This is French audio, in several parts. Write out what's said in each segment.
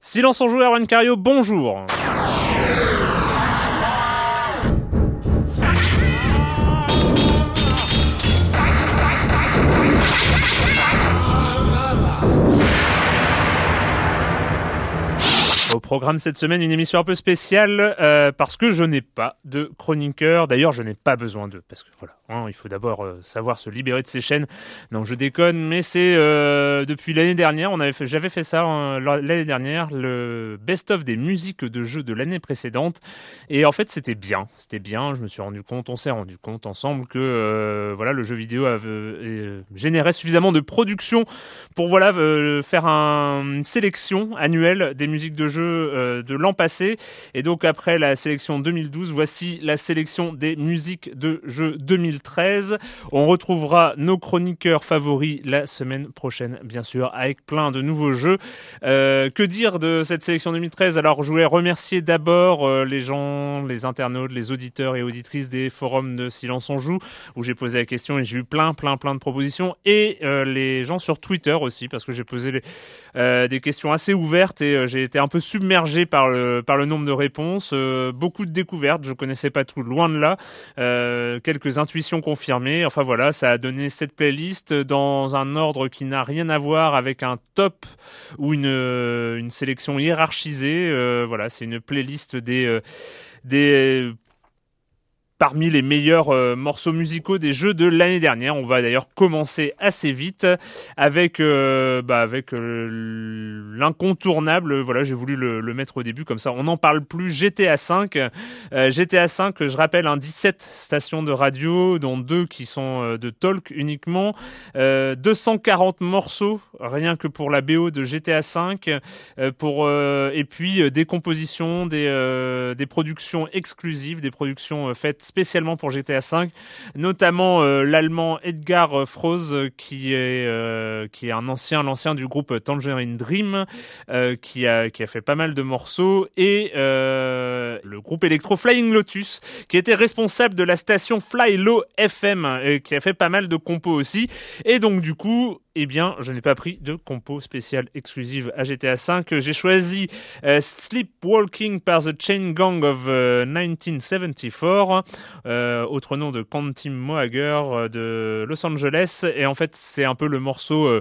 Silence en joueur, Juan Cario, bonjour. Programme cette semaine, une émission un peu spéciale euh, parce que je n'ai pas de chroniqueur. D'ailleurs, je n'ai pas besoin d'eux parce que voilà, hein, il faut d'abord euh, savoir se libérer de ses chaînes. Non, je déconne, mais c'est euh, depuis l'année dernière. On avait j'avais fait ça hein, l'année dernière, le best-of des musiques de jeux de l'année précédente. Et en fait, c'était bien, c'était bien. Je me suis rendu compte, on s'est rendu compte ensemble que voilà, le jeu vidéo générait suffisamment de production pour voilà faire un, une sélection annuelle des musiques de jeux euh, de l'an passé. Et donc après la sélection 2012, voici la sélection des musiques de jeux 2013. On retrouvera nos chroniqueurs favoris la semaine prochaine, bien sûr, avec plein de nouveaux jeux. Euh, que dire de cette sélection 2013 Alors je voulais remercier d'abord euh, les gens, les internautes, les auditeurs et auditrices des forums de Silence on Joue, où j'ai posé la question et j'ai eu plein, plein, plein de propositions. Et les gens sur Twitter aussi, parce que j'ai posé des questions assez ouvertes et j'ai été un peu submergé le, par le nombre de réponses, euh, beaucoup de découvertes, je connaissais pas tout, loin de là, euh, quelques intuitions confirmées, enfin voilà, ça a donné cette playlist dans un ordre qui n'a rien à voir avec un top ou une, une sélection hiérarchisée, euh, voilà, c'est une playlist des des parmi les meilleurs euh, morceaux musicaux des jeux de l'année dernière. On va d'ailleurs commencer assez vite avec euh, bah, avec euh, l'incontournable. Voilà, j'ai voulu le, mettre au début comme ça. On n'en parle plus. GTA 5, GTA 5. Je rappelle, un 17 stations de radio, dont deux qui sont de talk uniquement. 240 morceaux rien que pour la BO de GTA 5. pour et puis des compositions, des productions exclusives, des productions faites spécialement pour GTA V, notamment euh, l'allemand Edgar Froese qui est euh, qui est un ancien l'ancien du groupe Tangerine Dream euh, qui a qui a fait pas mal de morceaux et le groupe électro Flying Lotus qui était responsable de la station Fly Low FM et qui a fait pas mal de compos aussi. Et donc du coup eh bien, je n'ai pas pris de compo spéciale exclusive à GTA V. J'ai choisi euh, Sleepwalking par The Chain Gang of 1974, euh, euh, autre nom de Quantum Mohager de Los Angeles. Et en fait, c'est un peu le morceau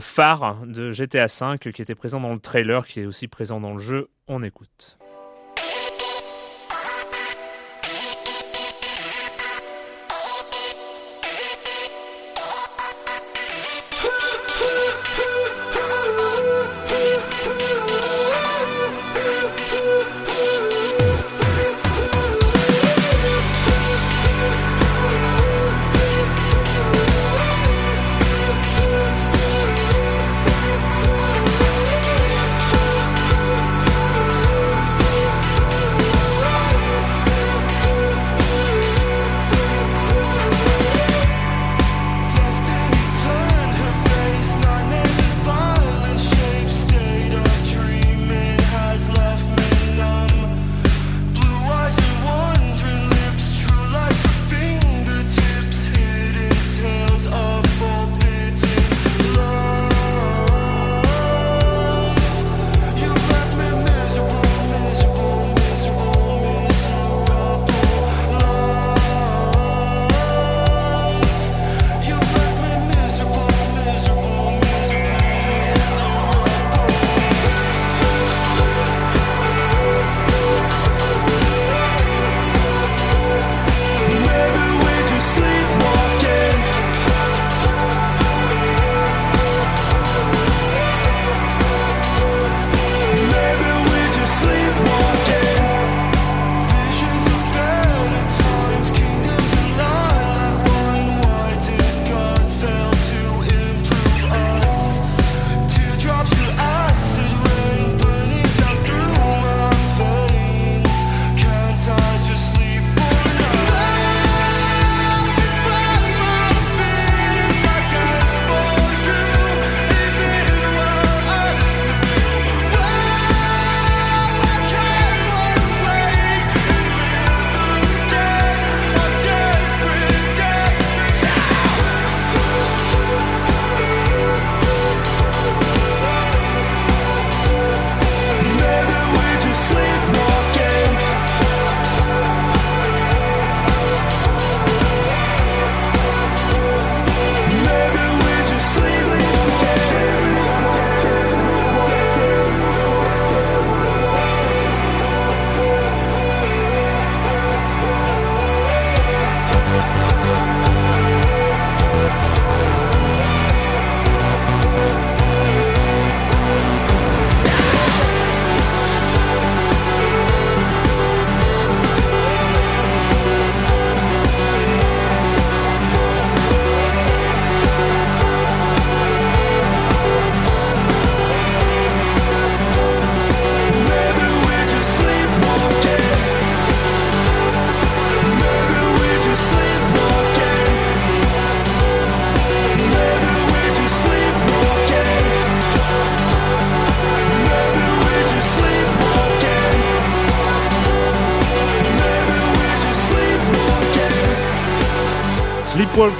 phare de GTA V qui était présent dans le trailer, qui est aussi présent dans le jeu. On écoute.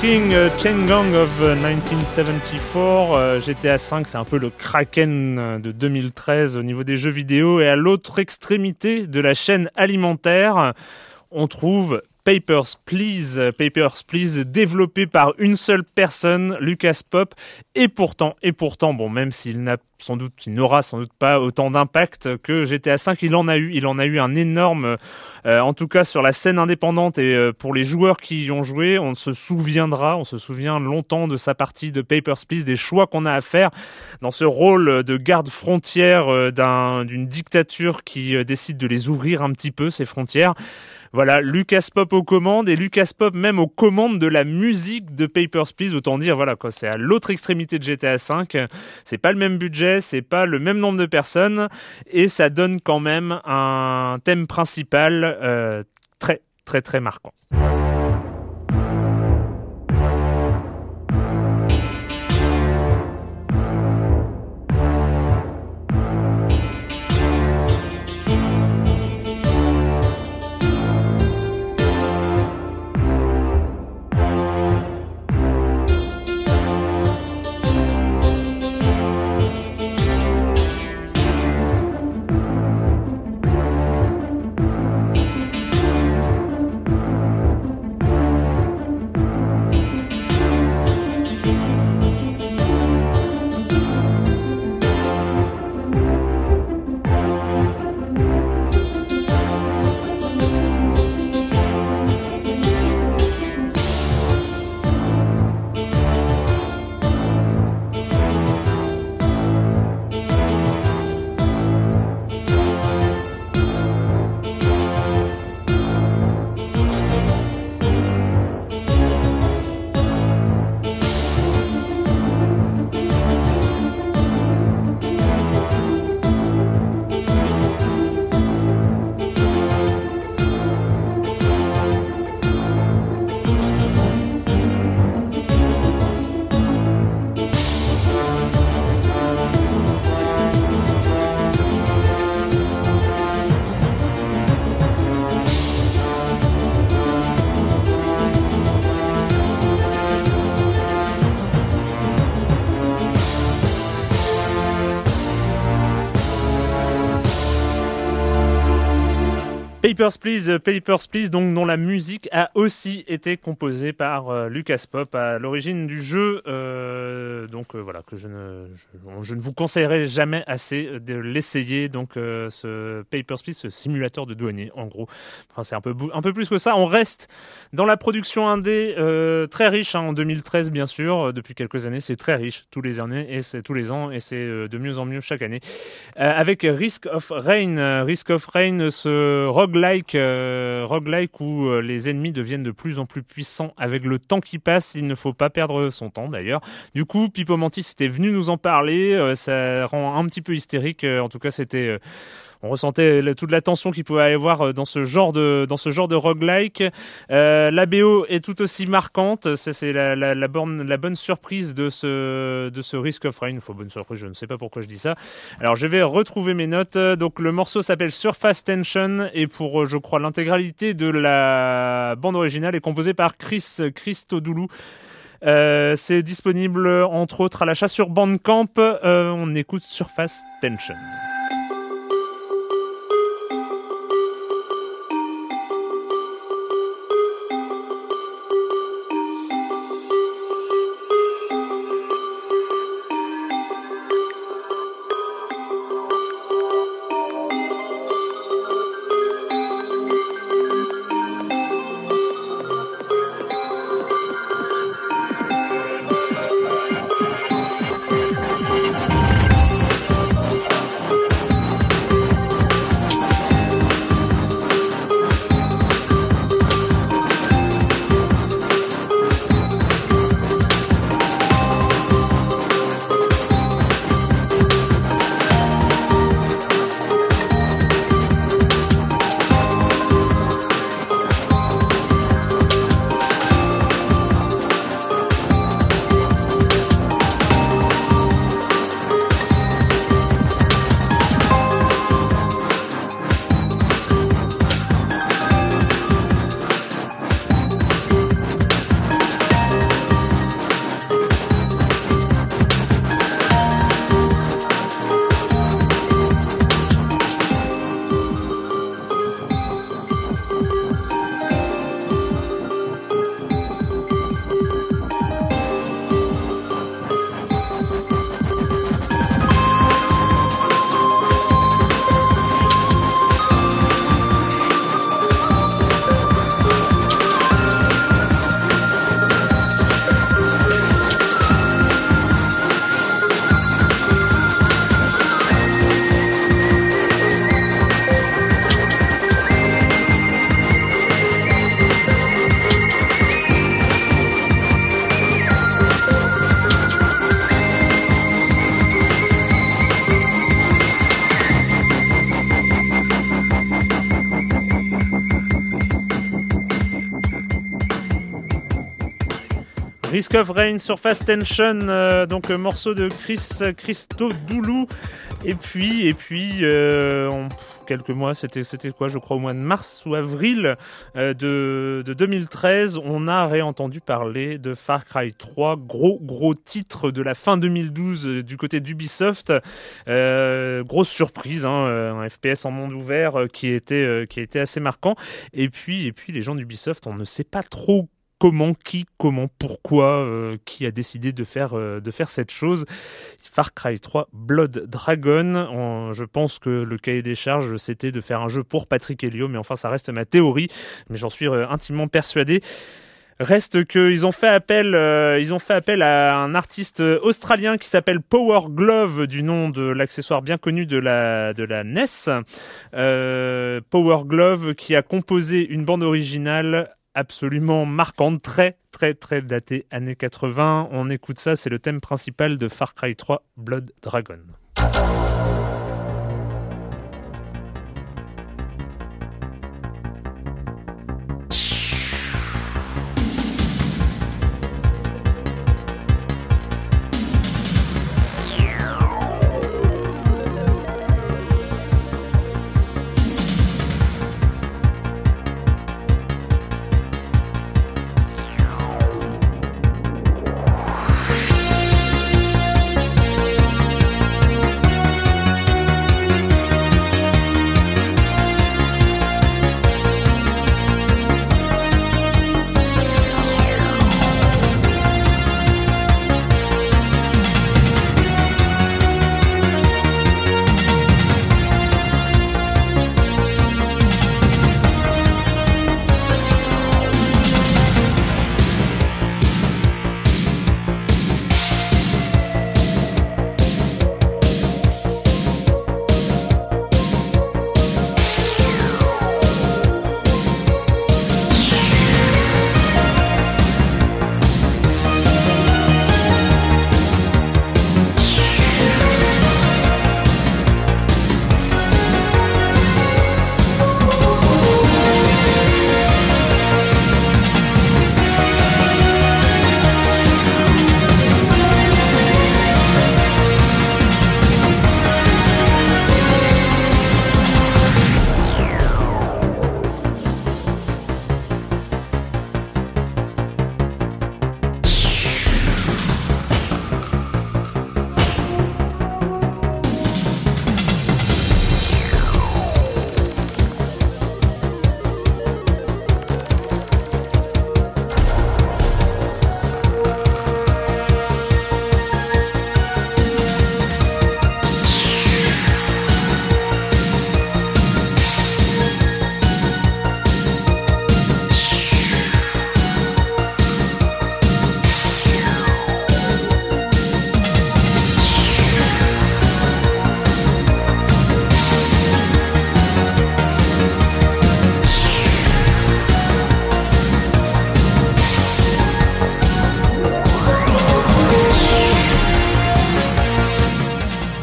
Sleepwalking euh, Chain Gang of 1974, GTA V, c'est un peu le Kraken de 2013 au niveau des jeux vidéo. Et à l'autre extrémité de la chaîne alimentaire, on trouve Papers, Please, Papers, Please, développé par une seule personne, Lucas Pop, et pourtant, et pourtant, bon, même s'il n'a sans doute, il n'aura sans doute pas autant d'impact que GTA 5, il en a eu, il en a eu un énorme, euh, en tout cas sur la scène indépendante et euh, pour les joueurs qui y ont joué, on se souviendra, on se souvient longtemps de sa partie de Papers, Please, des choix qu'on a à faire dans ce rôle de garde frontière euh, d'une dictature qui décide de les ouvrir un petit peu, ces frontières. Voilà, Lucas Pop aux commandes et Lucas Pop même aux commandes de la musique de Papers, Please. Autant dire, voilà, quoi, c'est à l'autre extrémité de GTA V. C'est pas le même budget, c'est pas le même nombre de personnes et ça donne quand même un thème principal euh, très, très, très marquant. Papers, Please, euh, Papers, Please, donc dont la musique a aussi été composée par euh, Lucas Pop à l'origine du jeu. Euh, donc voilà, que je ne, je, ne vous conseillerais jamais assez de l'essayer. Donc ce Papers, Please, ce simulateur de douanier, en gros. Enfin, c'est un peu, un peu plus que ça. On reste dans la production indé très riche hein, en 2013, bien sûr. Depuis quelques années, c'est très riche tous les années et c'est tous les ans et c'est de mieux en mieux chaque année. avec Risk of Rain, Risk of Rain, ce rogue roguelike, euh, roguelike où euh, les ennemis deviennent de plus en plus puissants avec le temps qui passe. Il ne faut pas perdre son temps d'ailleurs. Du coup, Pipo Mantis était venu nous en parler. Euh, ça rend un petit peu hystérique. en tout cas, c'était on ressentait toute la tension qu'il pouvait y avoir euh, dans ce genre de dans ce genre de roguelike. Euh, la BO est tout aussi marquante. C'est la, la, la, bonne, la bonne surprise de ce de ce Risk of Rain. Faut bonne surprise. Je ne sais pas pourquoi je dis ça. Alors je vais retrouver mes notes. Donc le morceau s'appelle Surface Tension et pour euh, je crois l'intégralité de la bande originale est composée par Chris Christodoulou. Euh, c'est disponible entre autres à l'achat sur Bandcamp. Euh, on écoute Surface Tension. Risk Rain sur Fast Tension, euh, donc euh, morceau de Chris Christodoulou. Et puis, et puis, euh, quelques mois, c'était quoi Je crois au mois de mars ou avril euh, de, de 2013, on a réentendu parler de Far Cry 3, gros gros titre de la fin 2012 euh, du côté d'Ubisoft. Euh, grosse surprise, hein, euh, un FPS en monde ouvert euh, qui était euh, qui était assez marquant. Et puis et puis les gens d'Ubisoft, on ne sait pas trop comment, qui, comment, pourquoi, euh, qui a décidé de faire, euh, de faire cette chose. Far Cry 3 Blood Dragon, je pense que le cahier des charges, c'était de faire un jeu pour Patrick Helio, mais enfin ça reste ma théorie, mais j'en suis euh, intimement persuadé. Reste qu'ils ont fait appel, ils ont fait appel à un artiste australien qui s'appelle Power Glove, du nom de l'accessoire bien connu de la de la NES. Power Glove qui a composé une bande originale absolument marquante, très très très datée années 80. On écoute ça, c'est le thème principal de Far Cry 3 Blood Dragon.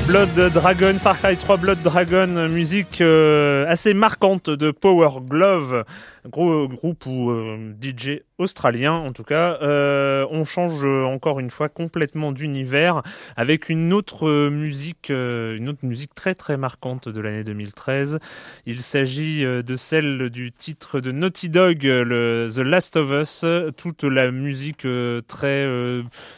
Blood Dragon, Far Cry 3 Blood Dragon, musique euh, assez marquante de Power Glove, groupe ou euh, DJ australien en tout cas. Euh, on change euh, encore une fois complètement d'univers avec une autre euh, musique, une autre musique très très marquante de l'année 2013. Il s'agit de celle du titre de Naughty Dog, The Last of Us. Toute la musique très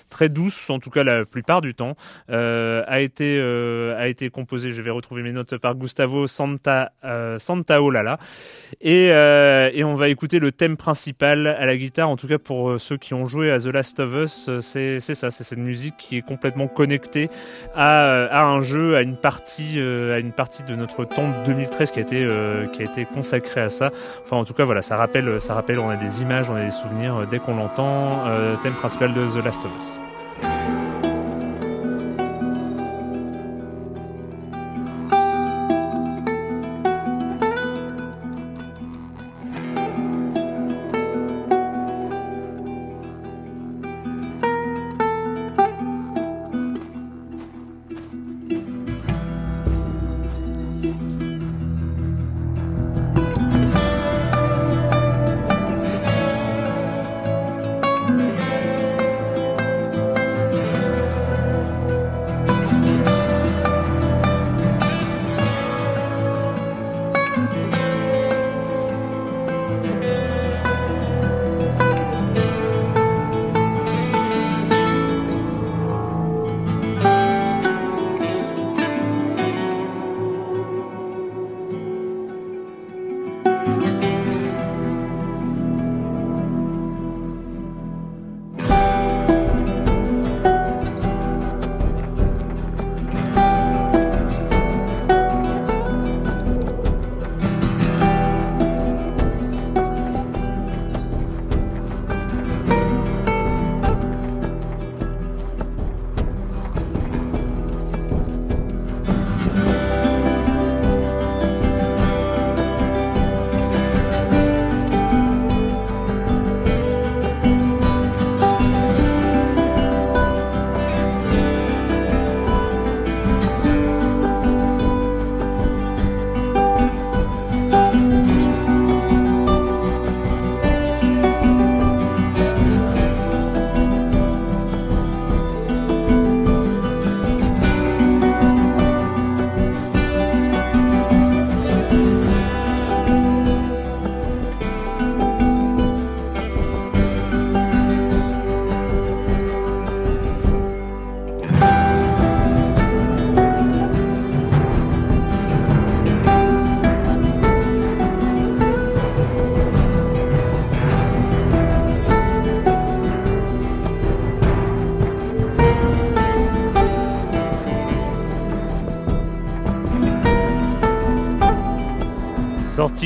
très douce, en tout cas la plupart du temps, a été a été composée. Je vais retrouver mes notes par Gustavo Santa Santaolalla et et on va écouter le thème principal à la guitare. En tout cas pour euh, ceux qui ont joué à The Last of Us, euh, c'est ça, c'est cette musique qui est complètement connectée à euh, un jeu, à une partie à une partie de notre temps de 2013 qui a été consacrée à ça. Enfin en tout cas voilà, ça rappelle ça rappelle. On a des images, on a des souvenirs dès qu'on l'entend. Thème principal de The Last of Us.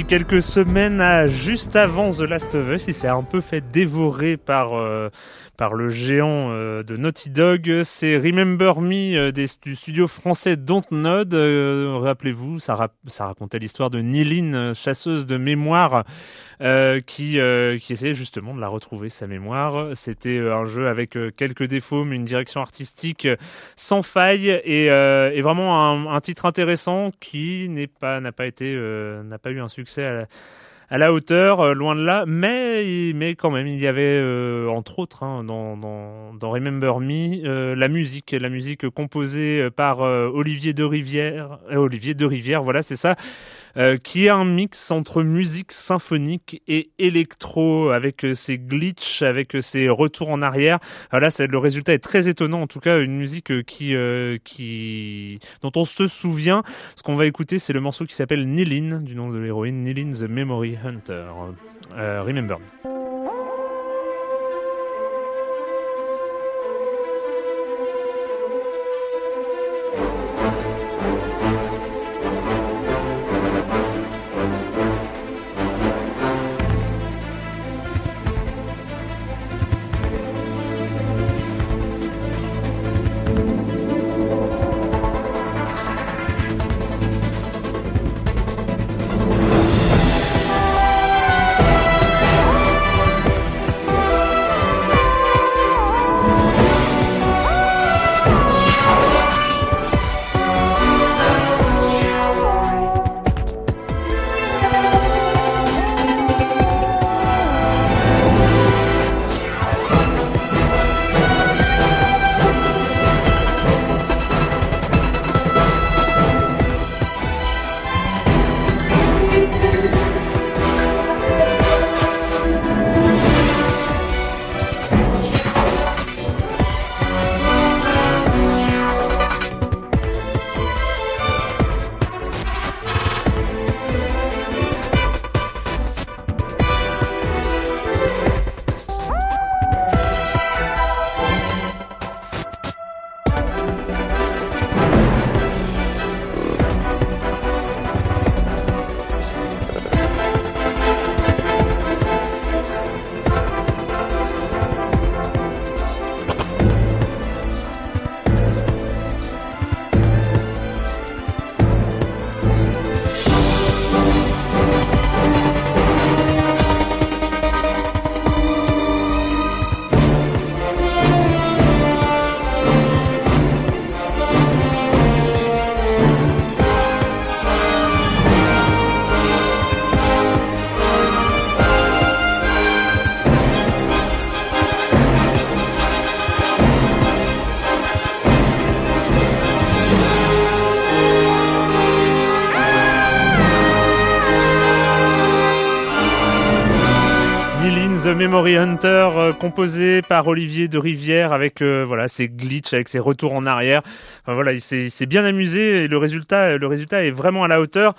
Quelques semaines à, juste avant The Last of Us. Il s'est un peu fait dévorer par, euh, par le géant euh, de Naughty Dog. C'est Remember Me euh, du studio français Dontnod. Rappelez-vous, ça, racontait l'histoire de Niline, chasseuse de mémoire, qui, qui essayait justement de la retrouver, sa mémoire. C'était un jeu avec quelques défauts, mais une direction artistique sans faille et, vraiment un, un, titre intéressant qui n'est pas, pas été, n'a pas eu un succès à la à la hauteur, euh, loin de là, mais, mais quand même, il y avait, euh, entre autres, hein, dans, Remember Me, euh, la musique, la musique composée par Olivier de Rivière, Olivier de Rivière, voilà, c'est ça, euh, qui est un mix entre musique symphonique et électro, avec euh, ses glitches, avec euh, ses retours en arrière. Voilà, c'est, le résultat est très étonnant. En tout cas, une musique qui, qui, dont on se souvient. Ce qu'on va écouter, c'est le morceau qui s'appelle Nilin, du nom de l'héroïne, Nilin the Memory Hunter. remember. Memory Hunter, euh, composé par Olivier de Rivière avec euh, voilà ses glitches, avec ses retours en arrière. Voilà, il s'est bien amusé et le résultat, le résultat est vraiment à la hauteur.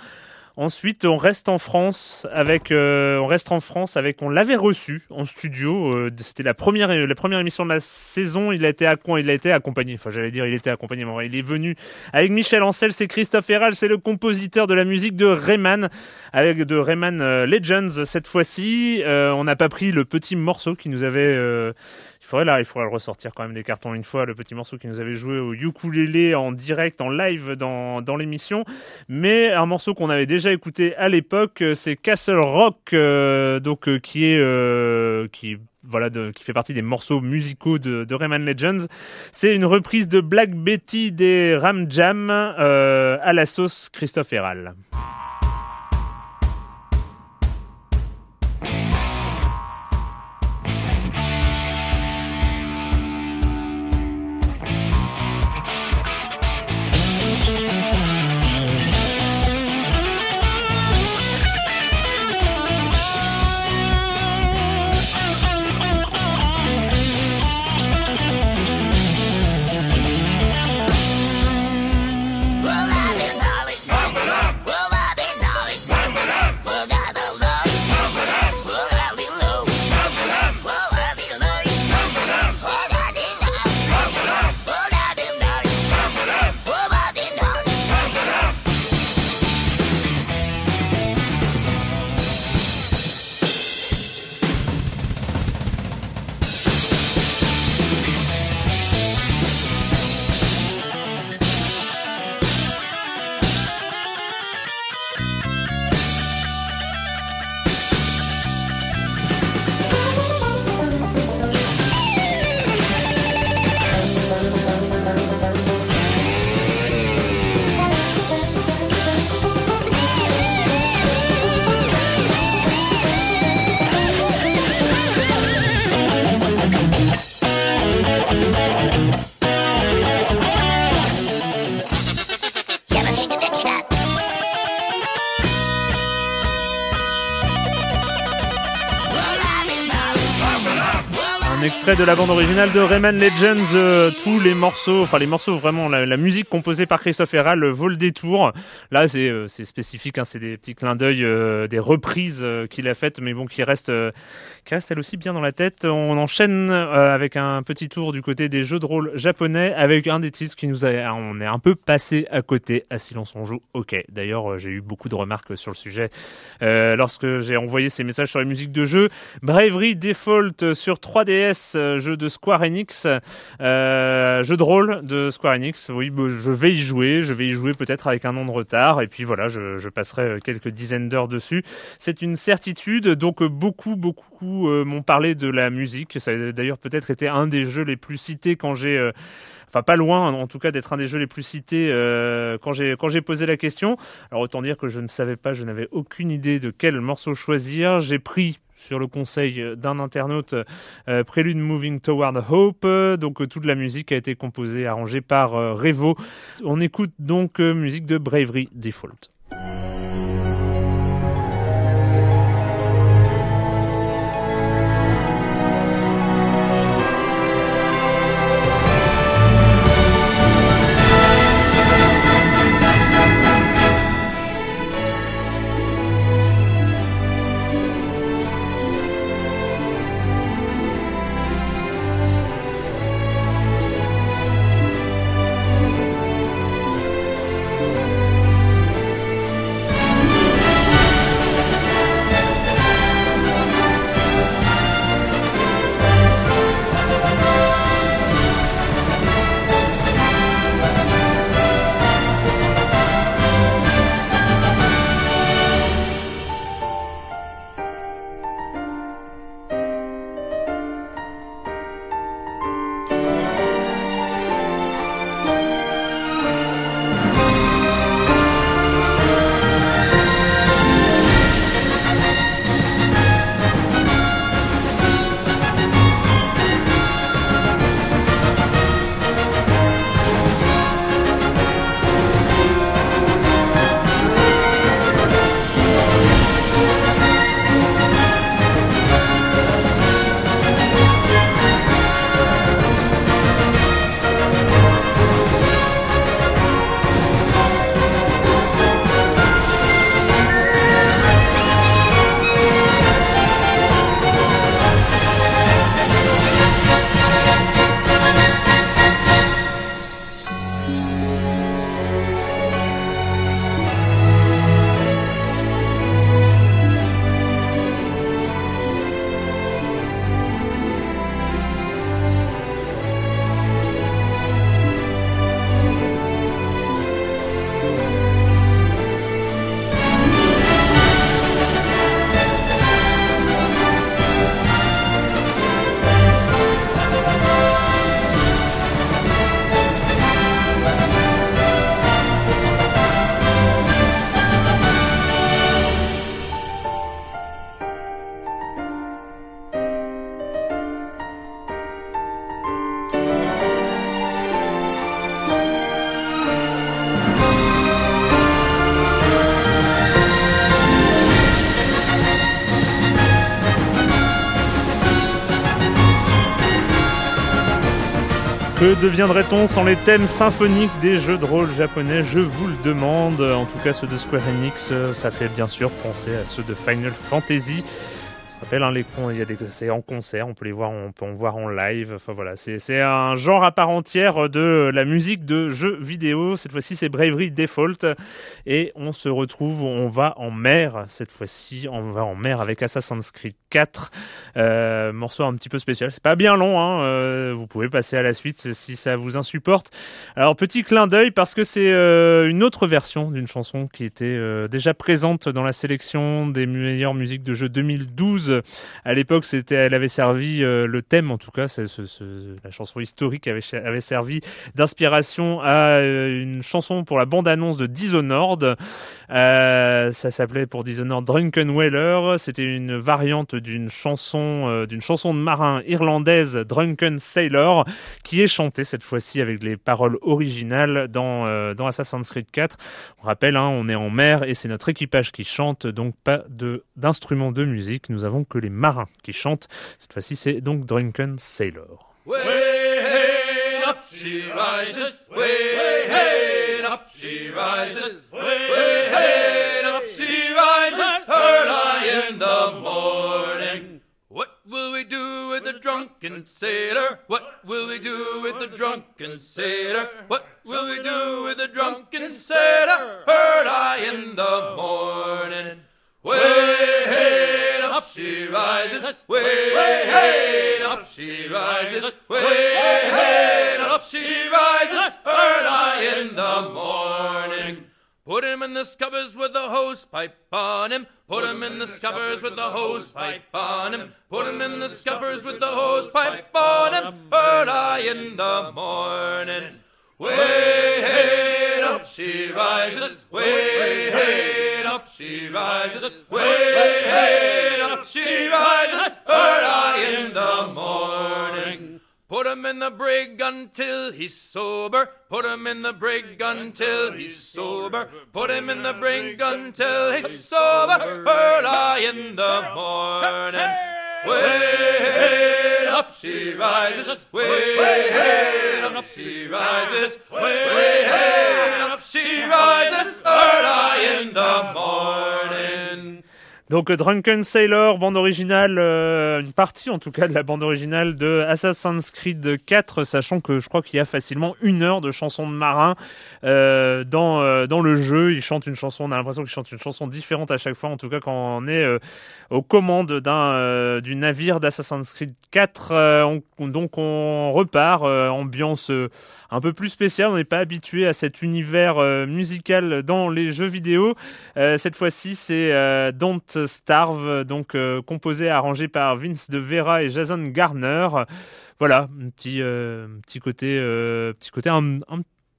Ensuite, on reste en France avec, euh, on reste en France avec, on l'avait reçu en studio. Euh, C'était la première, la première émission de la saison. Il a été, accompagné. Enfin, j'allais dire, il était accompagné. Mais il est venu avec Michel Ancel. C'est Christophe Herral. C'est le compositeur de la musique de Rayman, avec de Rayman euh, Legends cette fois-ci. Euh, on n'a pas pris le petit morceau qui nous avait il faudrait là, il faudrait le ressortir quand même des cartons une fois, le petit morceau qui nous avait joué au ukulélé en direct, en live dans, dans l'émission. Mais un morceau qu'on avait déjà écouté à l'époque, c'est Castle Rock, euh, donc euh, qui est euh, qui voilà, qui fait partie des morceaux musicaux de, de Rayman Legends. C'est une reprise de Black Betty des Ram Jam à la sauce Christophe Herral. De la bande originale de Rayman Legends. Euh, tous les morceaux, enfin les morceaux vraiment, la, musique composée par Christophe Herral vaut le détour. Là, c'est euh, spécifique, hein, c'est des petits clins d'œil, euh, des reprises qu'il a faites, mais bon, qui restent, qui restent elle aussi bien dans la tête. On enchaîne avec un petit tour du côté des jeux de rôle japonais, avec un des titres qui nous a, on est un peu passé à côté. À silence on joue. Ok. D'ailleurs, j'ai eu beaucoup de remarques sur le sujet lorsque j'ai envoyé ces messages sur les musiques de jeu. Bravery Default sur 3DS, jeu de Square Enix, euh, jeu de rôle de Square Enix. Oui, bah, je vais y jouer, je vais y jouer peut-être avec un an de retard, et puis voilà, je, passerai quelques dizaines d'heures dessus. C'est une certitude, donc beaucoup, beaucoup euh, m'ont parlé de la musique. Ça a d'ailleurs peut-être été un des jeux les plus cités quand j'ai euh, enfin pas loin en tout cas d'être un des jeux les plus cités quand j'ai quand j'ai posé la question. Alors autant dire que je ne savais pas, je n'avais aucune idée de quel morceau choisir. J'ai pris sur le conseil d'un internaute euh, Prélude Moving Toward Hope. Donc euh, toute la musique a été composée, arrangée par euh, Revo. On écoute donc musique de Bravery Default. Que deviendrait-on sans les thèmes symphoniques des jeux de rôle japonais? Je vous le demande. En tout cas, ceux de Square Enix, ça fait bien sûr penser à ceux de Final Fantasy rappelle, hein, les il y a des, c'est en concert, on peut les voir, on peut en voir en live. Enfin voilà, c'est, c'est un genre à part entière de la musique de jeux vidéo. Cette fois-ci, c'est Bravery Default et on se retrouve, on va en mer cette fois-ci, on va en mer avec Assassin's Creed 4, euh, morceau un petit peu spécial. C'est pas bien long, hein, euh, vous pouvez passer à la suite si ça vous insupporte. Alors petit clin d'œil parce que c'est euh, une autre version d'une chanson qui était déjà présente dans la sélection des meilleures musiques de jeux 2012 à l'époque, elle avait servi euh, le thème, en tout cas, la chanson historique avait, servi d'inspiration à euh, une chanson pour la bande-annonce de Dishonored. Euh, ça s'appelait pour Dishonored Drunken Whaler. C'était une variante d'une chanson, d'une chanson de marin irlandaise Drunken Sailor, qui est chantée cette fois-ci avec les paroles originales dans Assassin's Creed 4. On rappelle, hein, on est en mer et c'est notre équipage qui chante, donc pas de de musique. Nous avons que les marins qui chantent. Cette fois-ci, c'est donc Drunken Sailor. Way, hey, up she rises, way, hey, up she rises, way, hey, up she rises, early in the morning. What will we do with the drunken sailor? What will we do with the drunken sailor? What will we do with the drunken sailor? Early in the morning. Way, hey, she rises, way, hey, up she rises, way, hey, up she rises, early in the morning. Put him in the scuppers with the hose pipe on him. Put him in the scuppers with the hose pipe on him. Put him in the scuppers with the hose pipe on him. Early in the morning. Way, hey, up she rises. Way, hey, up she rises. Way, hey, she rises. Early in the morning. Put him in the brig until he's sober. Put him in the brig until he's sober. Put him in the brig until he's sober. Early in the morning. Way up she rises. Way up she rises. Way Donc Drunken Sailor, bande originale, euh, une partie en tout cas de la bande originale de Assassin's Creed 4, sachant que je crois qu'il y a facilement une heure de chansons de marins euh, dans euh, dans le jeu. Ils chantent une chanson, on a l'impression qu'ils chantent une chanson différente à chaque fois, en tout cas quand on est euh, aux commandes d'un euh, du navire d'Assassin's Creed 4. euh, on- donc on repart, euh, ambiance euh, un peu plus spéciale. On n'est pas habitué à cet univers euh, musical dans les jeux vidéo. Euh, cette fois-ci, c'est euh, Don't Starve, donc composé et arrangé par Vince de Vera et Jason Garner. Voilà, un petit, côté,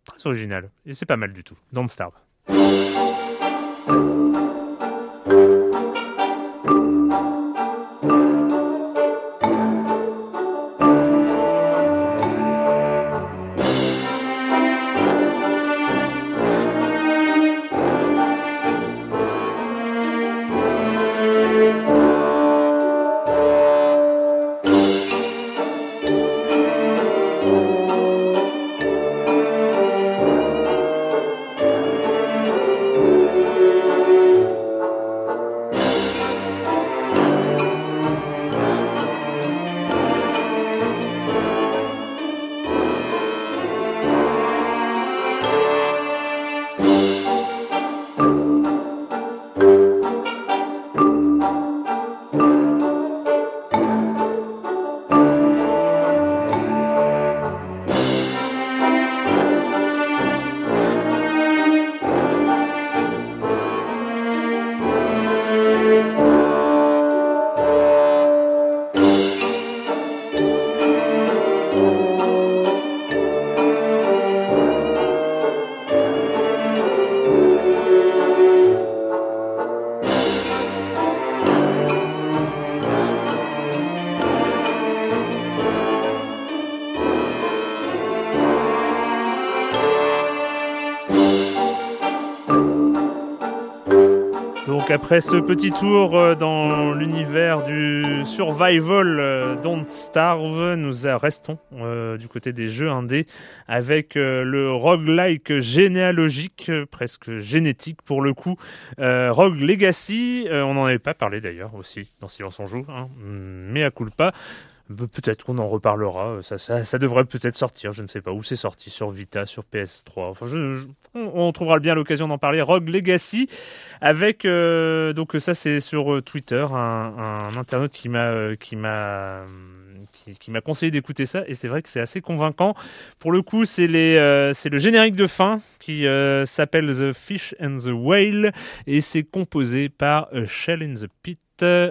très original. Et c'est pas mal du tout. Don't Starve. Après ce petit tour euh, dans l'univers du survival euh, Don't Starve, nous restons euh, du côté des jeux indés avec le roguelike généalogique, presque génétique pour le coup, Rogue Legacy. On n'en avait pas parlé d'ailleurs aussi dans Silence on joue, hein, mais à culpa. Pe- Peut-être qu'on en reparlera. euh, Ça, devrait peut-être sortir. Je ne sais pas où c'est sorti. Sur Vita, sur PS3. Enfin, on, trouvera bien l'occasion d'en parler. Rogue Legacy, avec euh, donc ça c'est sur euh, Twitter un, internaute qui m'a qui m'a qui, m'a conseillé d'écouter ça et c'est vrai que c'est assez convaincant. Pour le coup, c'est le générique de fin qui s'appelle The Fish and the Whale et c'est composé par euh, Shell in the Pit.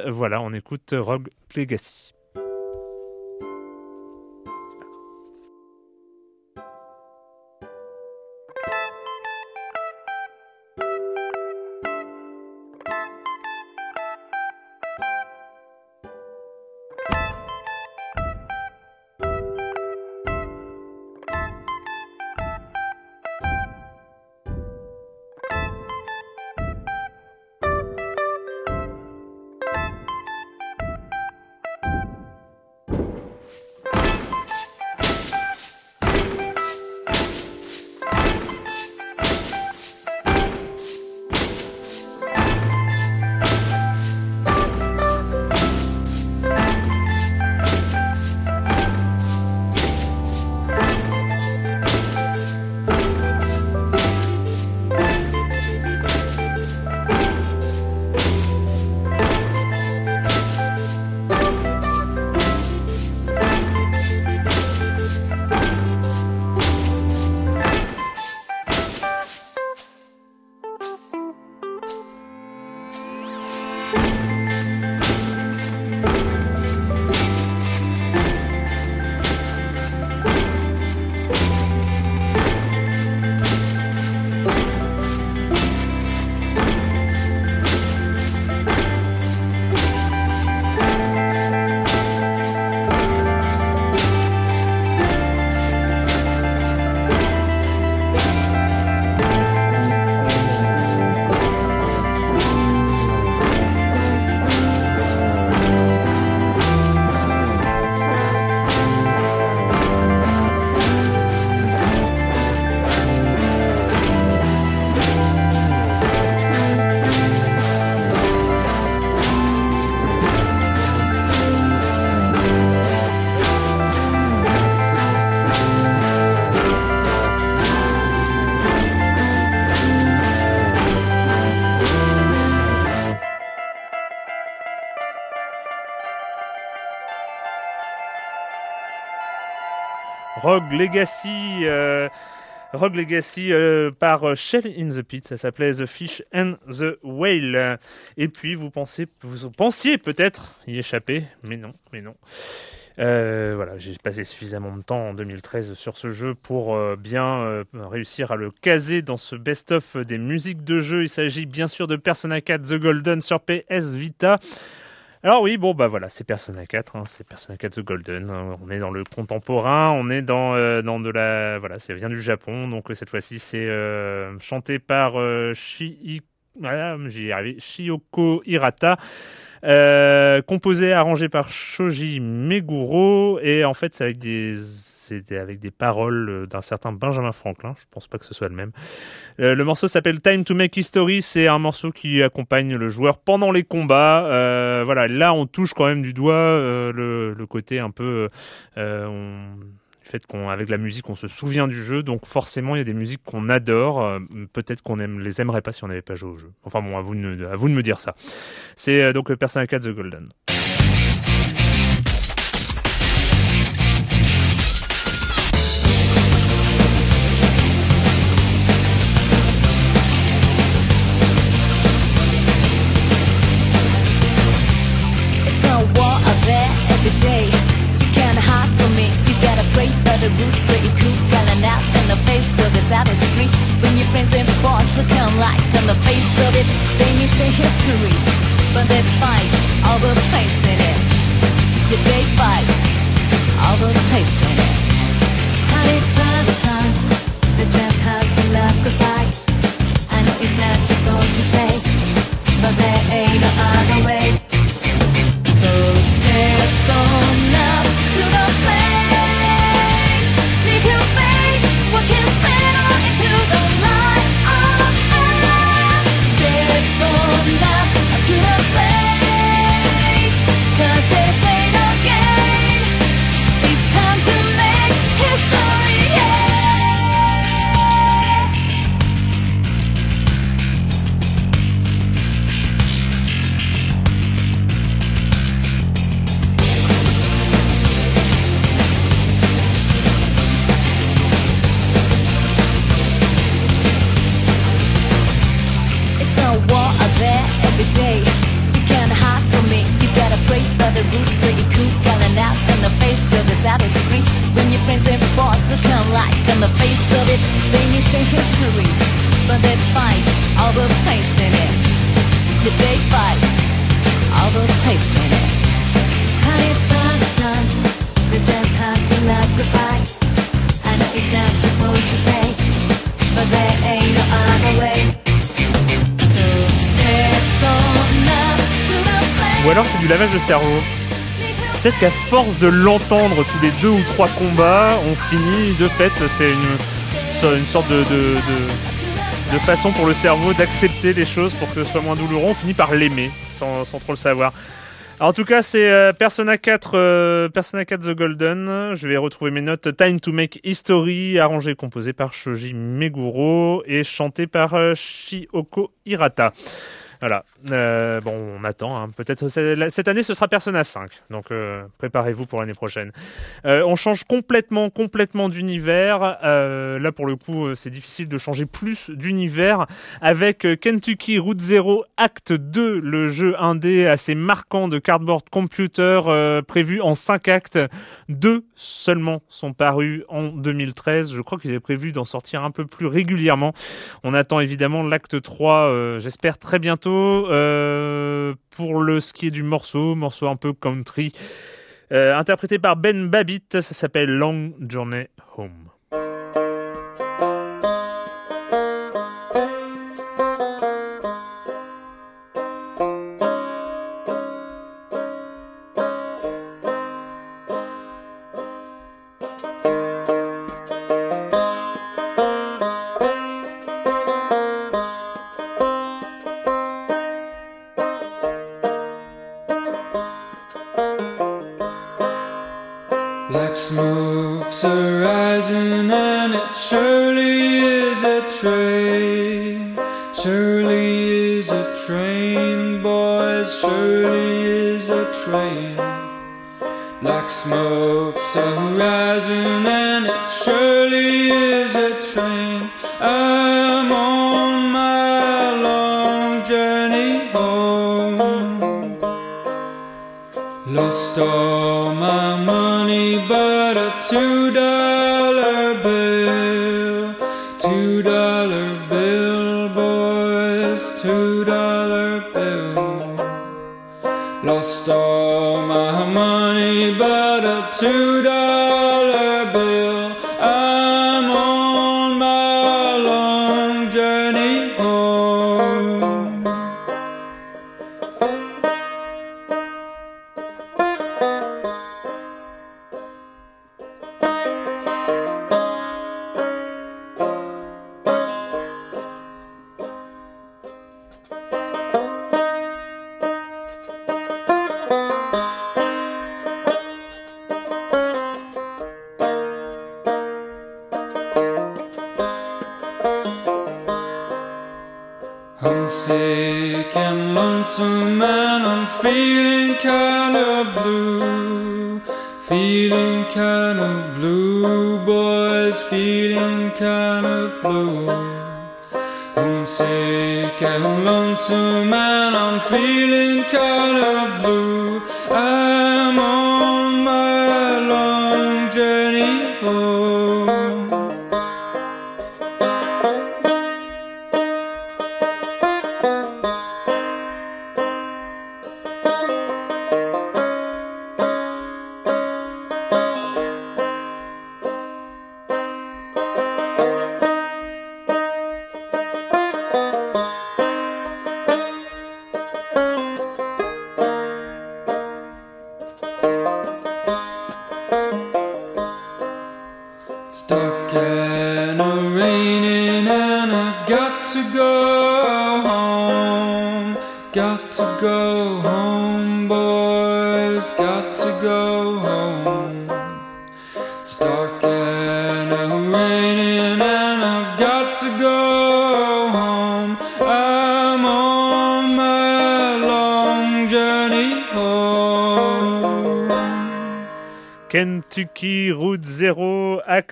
Voilà, on écoute Rogue Legacy. Rogue Legacy. Euh, Rogue Legacy euh, par Shell in the Pit, ça s'appelait The Fish and the Whale. Et puis vous pensiez peut-être y échapper, mais non, mais non. Euh, voilà, j'ai passé suffisamment de temps en 2013 sur ce jeu pour euh, bien euh, réussir à le caser dans ce best-of des musiques de jeu. Il s'agit bien sûr de Persona 4 The Golden sur PS Vita. Alors oui, bon bah voilà, c'est Persona 4, hein, c'est Persona 4 The Golden. Hein. on est dans le contemporain, on est dans euh, dans de la voilà, ça vient du Japon, donc euh, cette fois-ci c'est euh, chanté par Shi, voilà, j'y arrivé, Shioko Hirata. Euh, composé, arrangé par Shoji Meguro, et en fait c'est avec des c'était avec des paroles euh, d'un certain Benjamin Franklin. Je pense pas que ce soit le même. Euh, le morceau s'appelle Time to Make History. C'est un morceau qui accompagne le joueur pendant les combats. Euh, voilà, là on touche quand même du doigt le, côté un peu fait qu'avec la musique on se souvient du jeu. Donc forcément il y a des musiques qu'on adore. Peut-être qu'on aime, les aimerait pas si on n'avait pas joué au jeu. Enfin bon, à vous de, à vous de me dire ça. C'est donc Persona 4 The Golden. The roots pretty cool, yelling out in the face of this out street. When your friends and boss look like on the face of it, they miss their history, but they fight all the place in it. Yeah, they fight all the place in it. Honey, the times that just how the love cerveau. Peut-être qu'à force de l'entendre tous les deux ou trois combats, on finit de fait, c'est une, sorte de, de, façon pour le cerveau d'accepter les choses pour que ce soit moins douloureux, on finit par l'aimer sans, trop le savoir. en tout cas, c'est euh, Persona 4, euh, Persona 4 The Golden. Je vais retrouver mes notes. Time to Make History, arrangé et composé par Shoji Meguro et chanté par euh, Shioko Hirata. Voilà. Euh, bon, on attend. Hein. Peut-être cette année, ce sera Persona 5. Donc, euh, préparez-vous pour l'année prochaine. Euh, on change complètement, complètement d'univers. là, pour le coup, c'est difficile de changer plus d'univers avec Kentucky Route Zero Act 2, le jeu indé assez marquant de Cardboard Computer, prévu en 5 actes. Deux seulement sont parus en 2013. Je crois qu'il est prévu d'en sortir un peu plus régulièrement. On attend évidemment l'acte 3, j'espère très bientôt euh, pour le ski du morceau, morceau un peu country, euh, interprété par Ben Babbitt. Ça s'appelle Long Journey Home. trail. Black smoke's a horizon, and it surely is a train. I'm on my long journey home, lost all.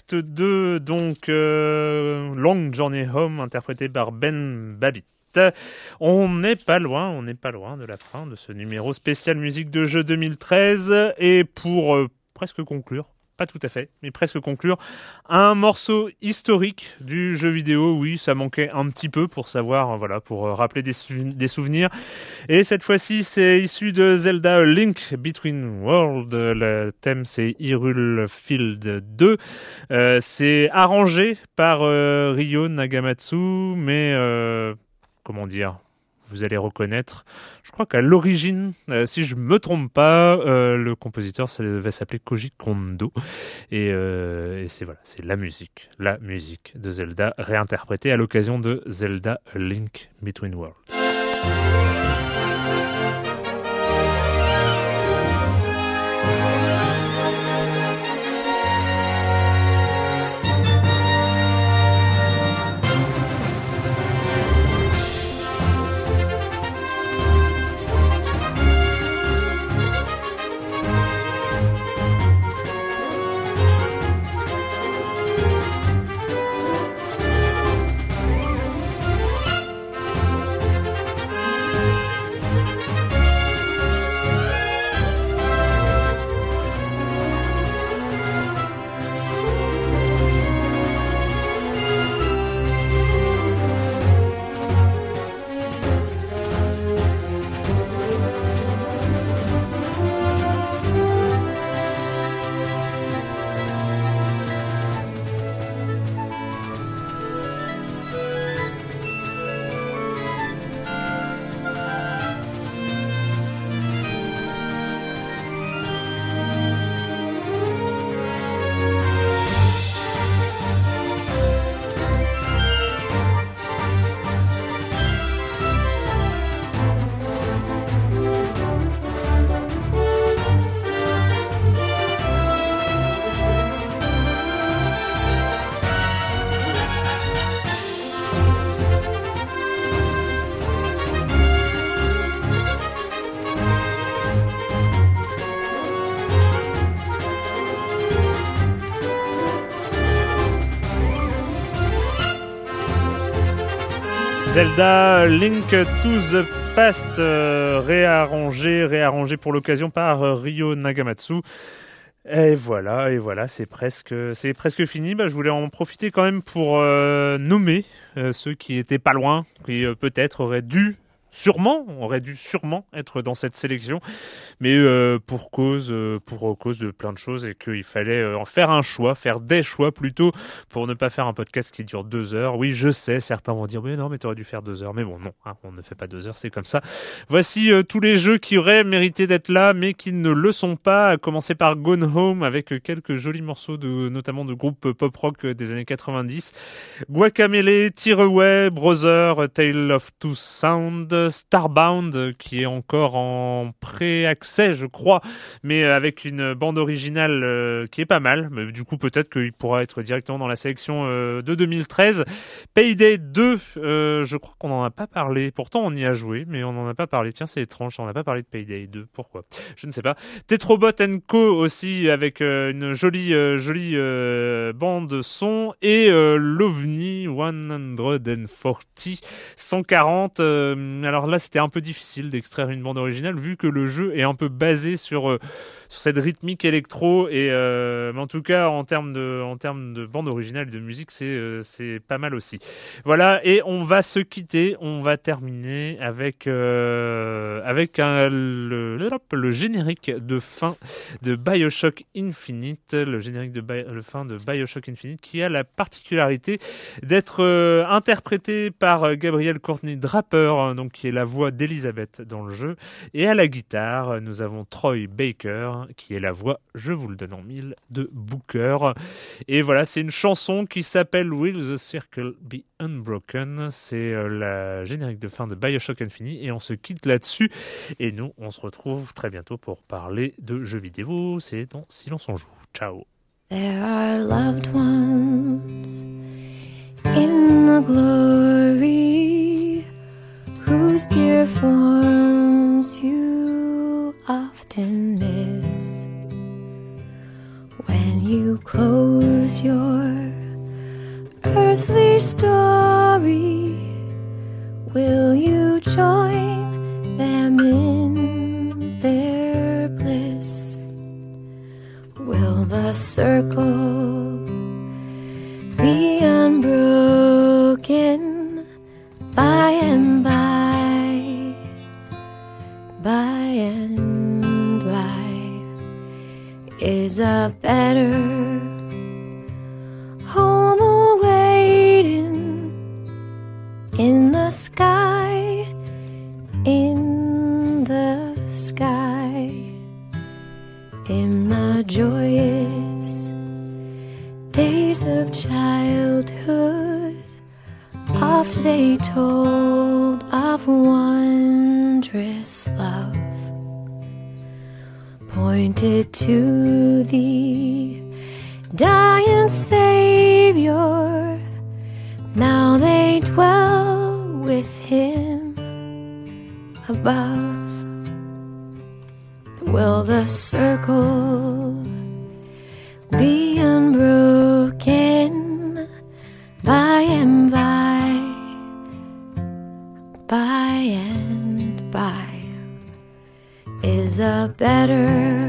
Acte 2, donc euh, Long Journey Home, interprété par Ben Babbitt. On n'est pas loin, on n'est pas loin de la fin de ce numéro spécial musique de jeu 2013. Et pour euh, presque conclure, pas tout à fait, mais presque conclure, un morceau historique du jeu vidéo. Oui, ça manquait un petit peu pour savoir, euh, voilà, pour euh, rappeler des, sou- des souvenirs. Et cette fois-ci, c'est issu de Zelda Link Between Worlds. Le thème, c'est Hyrule Field 2. Euh, c'est arrangé par Ryo Nagamatsu, mais comment dire vous allez reconnaître. Je crois qu'à l'origine, euh, si je me trompe pas, euh, le compositeur ça devait s'appeler Koji Kondo. Et, euh, et c'est voilà, c'est la musique, la musique de Zelda réinterprétée à l'occasion de Zelda Link Between Worlds. Zelda Link to the Past, euh, réarrangé, réarrangé pour l'occasion par euh, Ryo Nagamatsu. Et voilà, et voilà, c'est presque, c'est presque fini. Bah, je voulais en profiter quand même pour euh, nommer ceux qui étaient pas loin, qui peut-être auraient dû sûrement, aurait dû sûrement être dans cette sélection, mais euh, pour cause, euh, pour cause de plein de choses et qu'il fallait euh, en faire un choix, faire des choix plutôt pour ne pas faire un podcast qui dure deux heures. Oui, je sais, certains vont dire mais non, mais t'aurais dû faire deux heures, mais bon non, hein, on ne fait pas deux heures, c'est comme ça. Voici tous les jeux qui auraient mérité d'être là, mais qui ne le sont pas. À commencer par Gone Home avec quelques jolis morceaux de, notamment de groupes pop rock des années 90. Guacamele, Tearaway, Brother, Tale of Two Sound, Starbound qui est encore en pré-accès je crois mais avec une bande originale euh, qui est pas mal. Mais du coup peut-être qu'il pourra être directement dans la sélection euh, de 2013 Payday 2 euh, je crois qu'on n'en a pas parlé. Pourtant on y a joué mais on n'en a pas parlé. Tiens c'est étrange on n'a pas parlé de Payday 2 pourquoi? Je ne sais pas. Tetrobot Co aussi avec euh, une jolie euh, jolie euh, bande son. Et euh, l'OVNI 140 140 alors là c'était un peu difficile d'extraire une bande originale vu que le jeu est un peu basé sur euh, sur cette rythmique électro et euh, mais en tout cas en termes de en termes de bande originale et de musique c'est euh, pas mal aussi. Voilà et on va se quitter. On va terminer avec euh, avec le, le, générique de fin de Bioshock Infinite. Le générique de fin de Bioshock Infinite qui a la particularité d'être interprété par Gabriel Courtney Draper hein, donc qui est la voix d'Elizabeth dans le jeu. Et à la guitare nous avons Troy Baker qui est la voix je vous le donne en mille de Booker. Et voilà c'est une chanson qui s'appelle Will the Circle Be Unbroken. C'est euh, la générique de fin de Bioshock Infinite et on se quitte là-dessus. Et nous on se retrouve très bientôt pour parler de jeux vidéo. C'est dans Silence on joue. Ciao. There are loved ones in the glory whose dear forms you often miss when you close your earthly story. Will you join them in their bliss? Will the circle be unbroken by and by, by Is a better home awaiting in the sky, in the sky? in the joyous days of childhood. Oft they told of wondrous love, pointed to the dying Savior. Now they dwell with him above. Will the circle the better.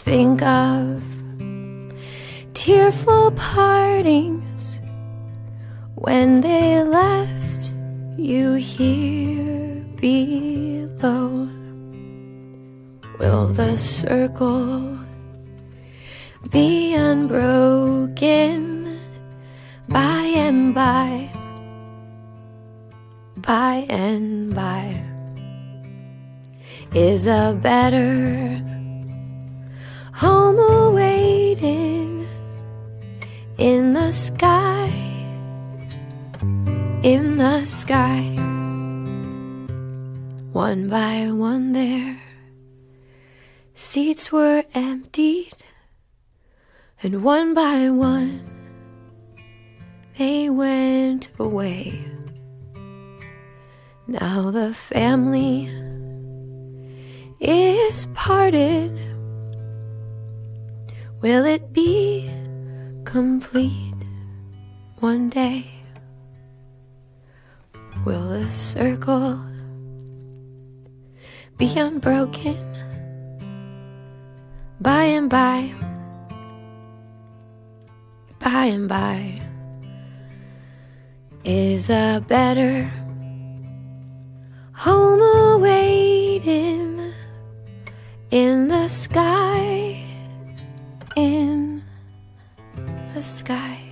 Think of tearful partings when they left you here below. Will the circle be unbroken by and by? By and by is a better home awaiting in the sky, in the sky. One by one, there seats were emptied, and one by one they went away. Now the family is parted. Will it be complete one day? Will the circle be unbroken by and by? By and by is a better home awaiting in the sky, in the sky.